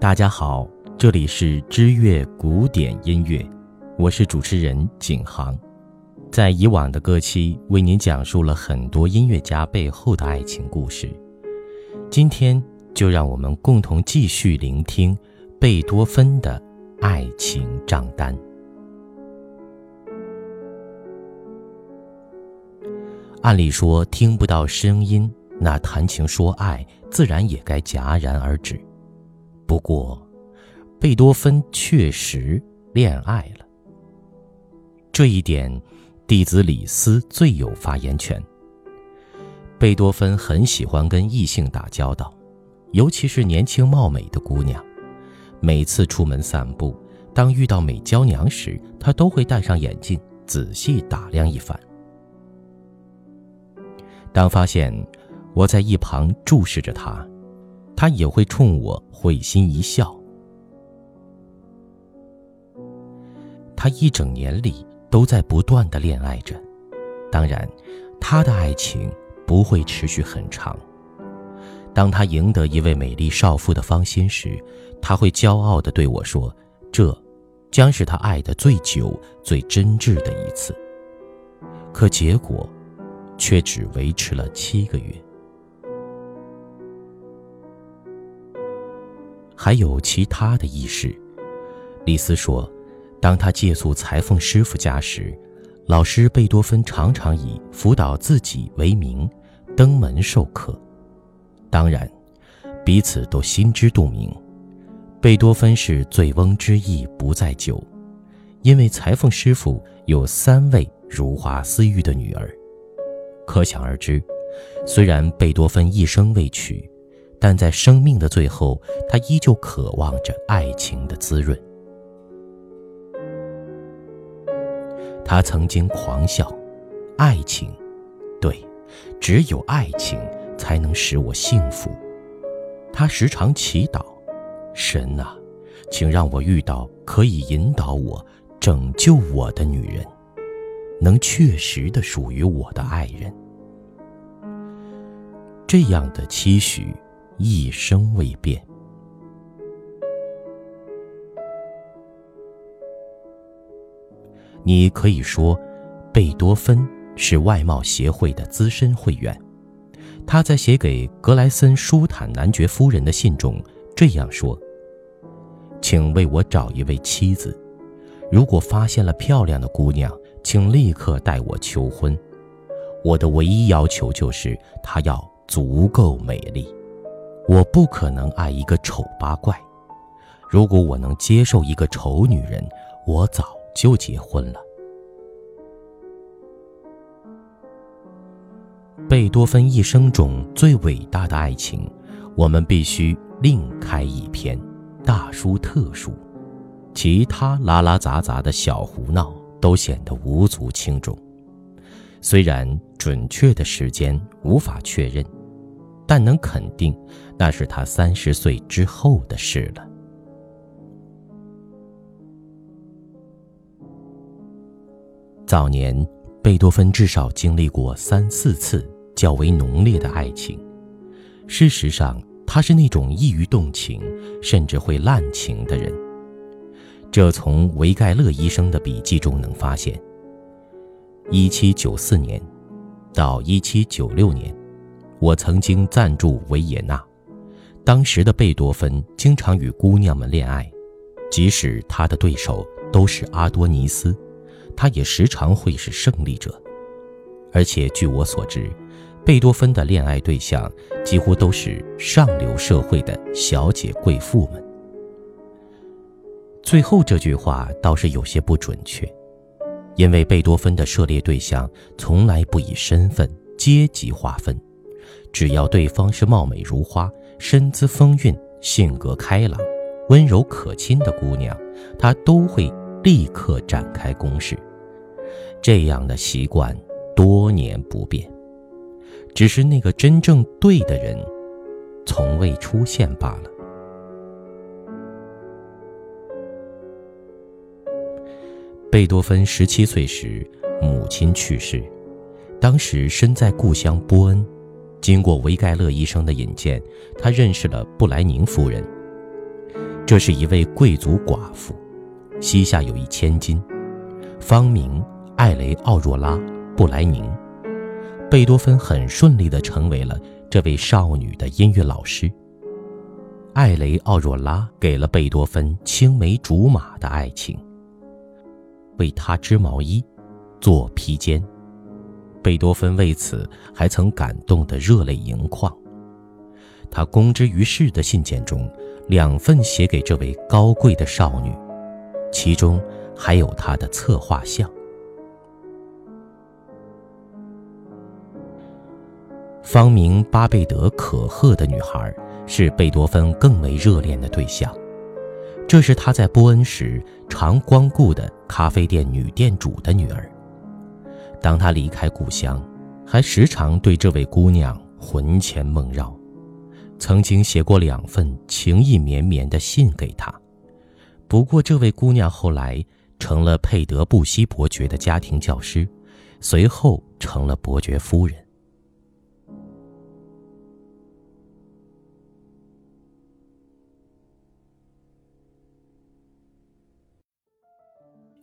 大家好，这里是知乐古典音乐，我是主持人景航。在以往的歌期，为您讲述了很多音乐家背后的爱情故事。今天就让我们共同继续聆听贝多芬的爱情账单。按理说，听不到声音，那谈情说爱自然也该戛然而止。不过，贝多芬确实恋爱了。这一点，弟子李斯最有发言权。贝多芬很喜欢跟异性打交道，尤其是年轻貌美的姑娘。每次出门散步，当遇到美娇娘时，他都会戴上眼镜，仔细打量一番。当发现我在一旁注视着他，他也会冲我会心一笑。他一整年里都在不断的恋爱着，当然，他的爱情不会持续很长。当他赢得一位美丽少妇的芳心时，他会骄傲地对我说：“这，将是他爱的最久、最真挚的一次。”可结果。却只维持了七个月。还有其他的轶事，李斯说，当他借宿裁缝师傅家时，老师贝多芬常常以辅导自己为名，登门授课。当然，彼此都心知肚明，贝多芬是醉翁之意不在酒，因为裁缝师傅有三位如花似玉的女儿。可想而知，虽然贝多芬一生未娶，但在生命的最后，他依旧渴望着爱情的滋润。他曾经狂笑：“爱情，对，只有爱情才能使我幸福。”他时常祈祷：“神啊，请让我遇到可以引导我、拯救我的女人。”能确实的属于我的爱人，这样的期许一生未变。你可以说，贝多芬是外貌协会的资深会员。他在写给格莱森舒坦男爵夫人的信中这样说：“请为我找一位妻子，如果发现了漂亮的姑娘。”请立刻带我求婚，我的唯一要求就是她要足够美丽。我不可能爱一个丑八怪。如果我能接受一个丑女人，我早就结婚了。贝多芬一生中最伟大的爱情，我们必须另开一篇，大书特书。其他拉拉杂杂的小胡闹。都显得无足轻重。虽然准确的时间无法确认，但能肯定，那是他三十岁之后的事了。早年，贝多芬至少经历过三四次较为浓烈的爱情。事实上，他是那种易于动情，甚至会滥情的人。这从维盖勒医生的笔记中能发现。一七九四年到一七九六年，我曾经暂住维也纳。当时的贝多芬经常与姑娘们恋爱，即使他的对手都是阿多尼斯，他也时常会是胜利者。而且据我所知，贝多芬的恋爱对象几乎都是上流社会的小姐贵妇们。最后这句话倒是有些不准确，因为贝多芬的涉猎对象从来不以身份、阶级划分，只要对方是貌美如花、身姿风韵、性格开朗、温柔可亲的姑娘，他都会立刻展开攻势。这样的习惯多年不变，只是那个真正对的人，从未出现罢了。贝多芬十七岁时，母亲去世。当时身在故乡波恩，经过维盖勒医生的引荐，他认识了布莱宁夫人。这是一位贵族寡妇，膝下有一千金，芳名艾雷奥若拉·布莱宁。贝多芬很顺利地成为了这位少女的音乐老师。艾雷奥若拉给了贝多芬青梅竹马的爱情，为他织毛衣，做披肩。贝多芬为此还曾感动得热泪盈眶。他公之于世的信件中。两份写给这位高贵的少女，其中还有她的侧画像。芳名巴贝德可贺的女孩是贝多芬更为热恋的对象。这是他在波恩时常光顾的咖啡店女店主的女儿。当他离开故乡，还时常对这位姑娘魂牵梦绕。曾经写过两份情意绵绵的信给她，不过这位姑娘后来成了佩德布希伯爵的家庭教师，随后成了伯爵夫人。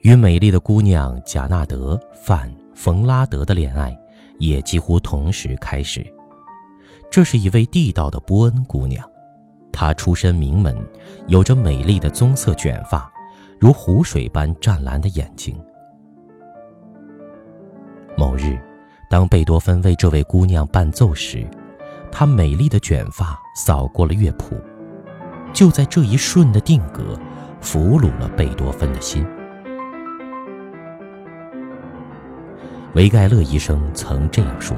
与美丽的姑娘贾纳德范冯拉德的恋爱，也几乎同时开始。这是一位地道的波恩姑娘，她出身名门，有着美丽的棕色卷发，如湖水般湛蓝的眼睛。某日，当贝多芬为这位姑娘伴奏时，她美丽的卷发扫过了乐谱，就在这一瞬的定格，俘虏了贝多芬的心。维盖勒医生曾这样说。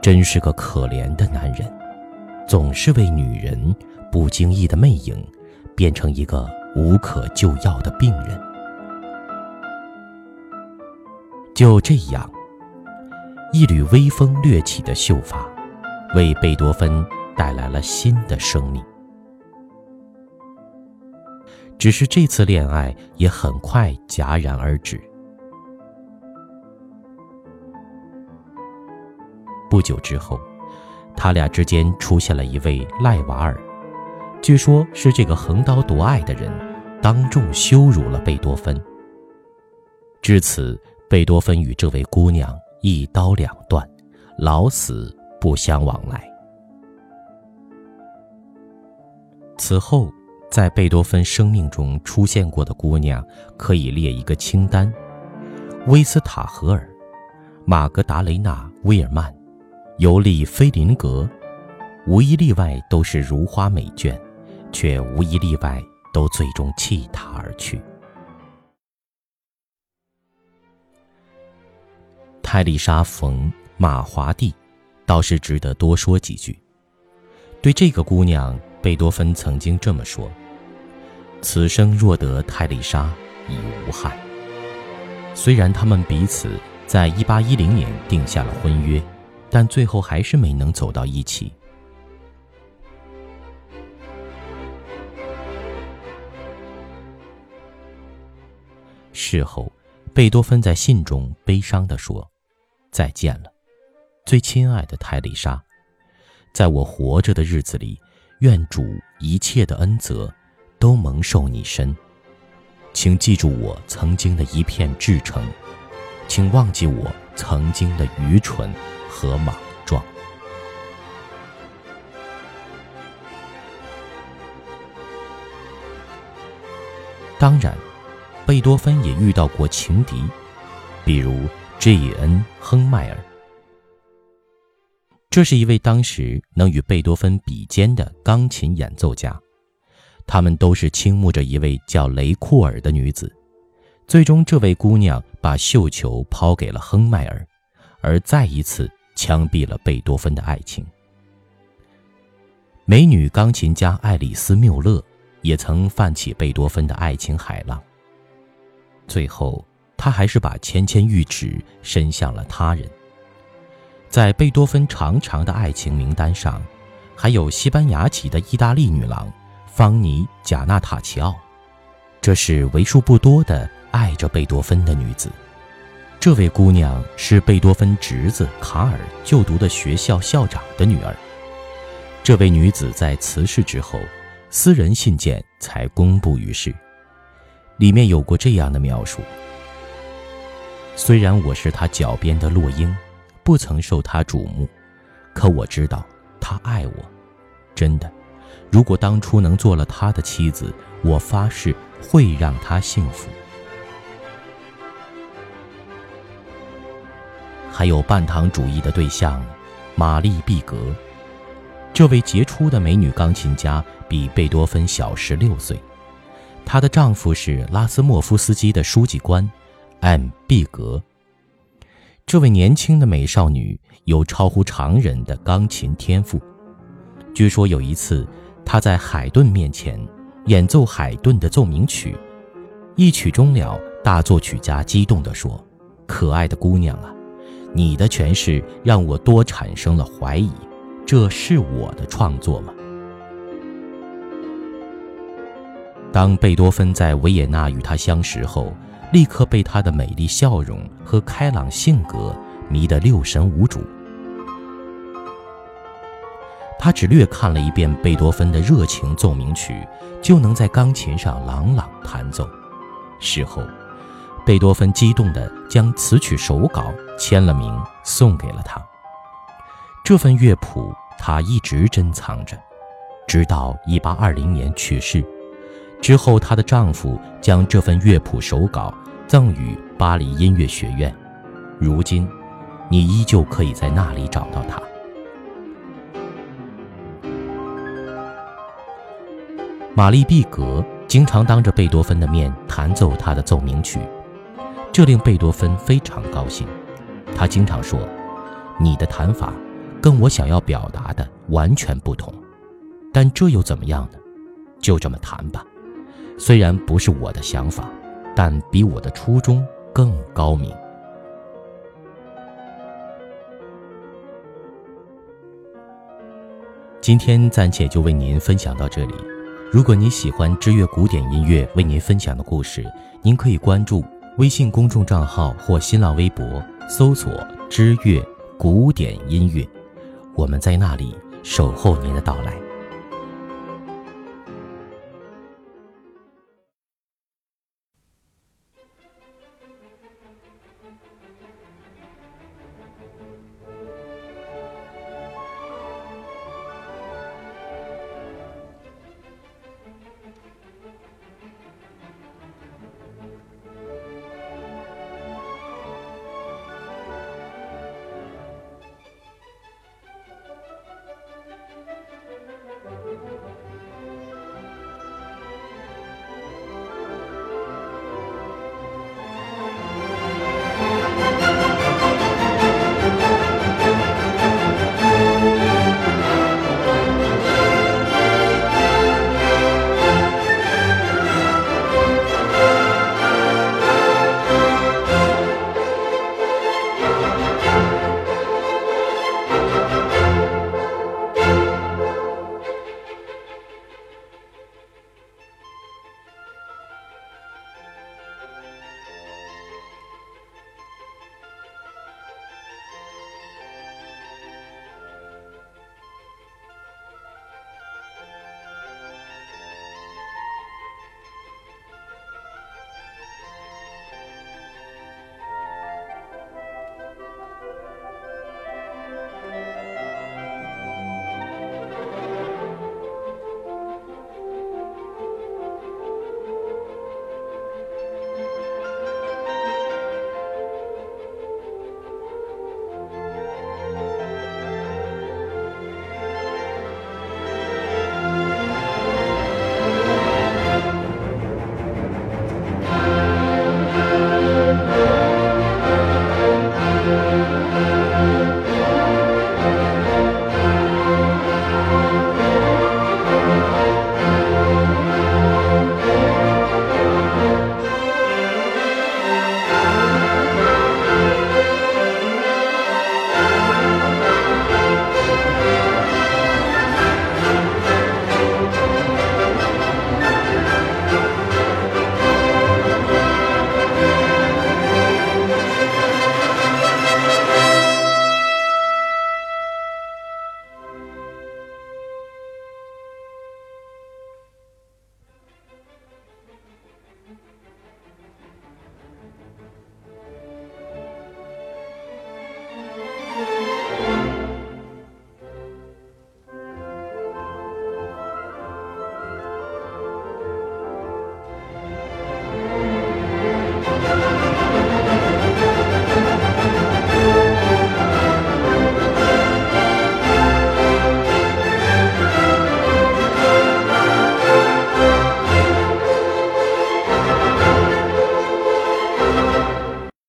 真是个可怜的男人，总是为女人不经意的魅影，变成一个无可救药的病人。就这样，一缕微风掠起的秀发，为贝多芬带来了新的生命。只是这次恋爱也很快戛然而止。不久之后，他俩之间出现了一位赖瓦尔，据说是这个横刀夺爱的人当众羞辱了贝多芬。至此，贝多芬与这位姑娘一刀两断，老死不相往来。此后，在贝多芬生命中出现过的姑娘可以列一个清单：威斯塔荷尔、玛格达雷娜·威尔曼。尤利菲林格，无一例外都是如花美眷，却无一例外都最终弃他而去。泰丽莎·冯·马华蒂，倒是值得多说几句。对这个姑娘，贝多芬曾经这么说：“此生若得泰丽莎，已无憾。”虽然他们彼此在一八一零年定下了婚约。但最后还是没能走到一起。事后，贝多芬在信中悲伤地说：“再见了，最亲爱的泰丽莎，在我活着的日子里，愿主一切的恩泽都蒙受你身。请记住我曾经的一片至诚，请忘记我曾经的愚蠢。”和莽撞。当然，贝多芬也遇到过情敌，比如 J.N. 亨迈尔。这是一位当时能与贝多芬比肩的钢琴演奏家，他们都是倾慕着一位叫雷库尔的女子。最终，这位姑娘把绣球抛给了亨迈尔，而再一次。枪毙了贝多芬的爱情。美女钢琴家爱丽丝·缪勒也曾泛起贝多芬的爱情海浪。最后，他还是把芊芊玉指伸向了他人。在贝多芬长长的爱情名单上，还有西班牙籍的意大利女郎方妮·贾纳塔奇奥，这是为数不多的爱着贝多芬的女子。这位姑娘是贝多芬侄子卡尔就读的学校校长的女儿。这位女子在辞世之后，私人信件才公布于世。里面有过这样的描述：虽然我是他脚边的落英，不曾受他瞩目，可我知道他爱我，真的。如果当初能做了他的妻子，我发誓会让他幸福。还有半糖主义的对象，玛丽·毕格。这位杰出的美女钢琴家比贝多芬小十六岁，她的丈夫是拉斯莫夫斯基的书记官，M. 毕格。这位年轻的美少女有超乎常人的钢琴天赋，据说有一次她在海顿面前演奏海顿的奏鸣曲，一曲终了，大作曲家激动地说：“可爱的姑娘啊！”你的诠释让我多产生了怀疑，这是我的创作吗？当贝多芬在维也纳与他相识后，立刻被他的美丽笑容和开朗性格迷得六神无主。他只略看了一遍贝多芬的热情奏鸣曲，就能在钢琴上朗朗弹奏。事后。贝多芬激动地将词曲手稿签了名，送给了他。这份乐谱他一直珍藏着，直到1820年去世之后，她的丈夫将这份乐谱手稿赠予巴黎音乐学院。如今，你依旧可以在那里找到它。玛丽·毕格经常当着贝多芬的面弹奏他的奏鸣曲。这令贝多芬非常高兴，他经常说：“你的弹法跟我想要表达的完全不同，但这又怎么样呢？就这么弹吧。虽然不是我的想法，但比我的初衷更高明。”今天暂且就为您分享到这里。如果你喜欢知乐古典音乐为您分享的故事，您可以关注。微信公众账号或新浪微博搜索“知乐古典音乐”，我们在那里守候您的到来。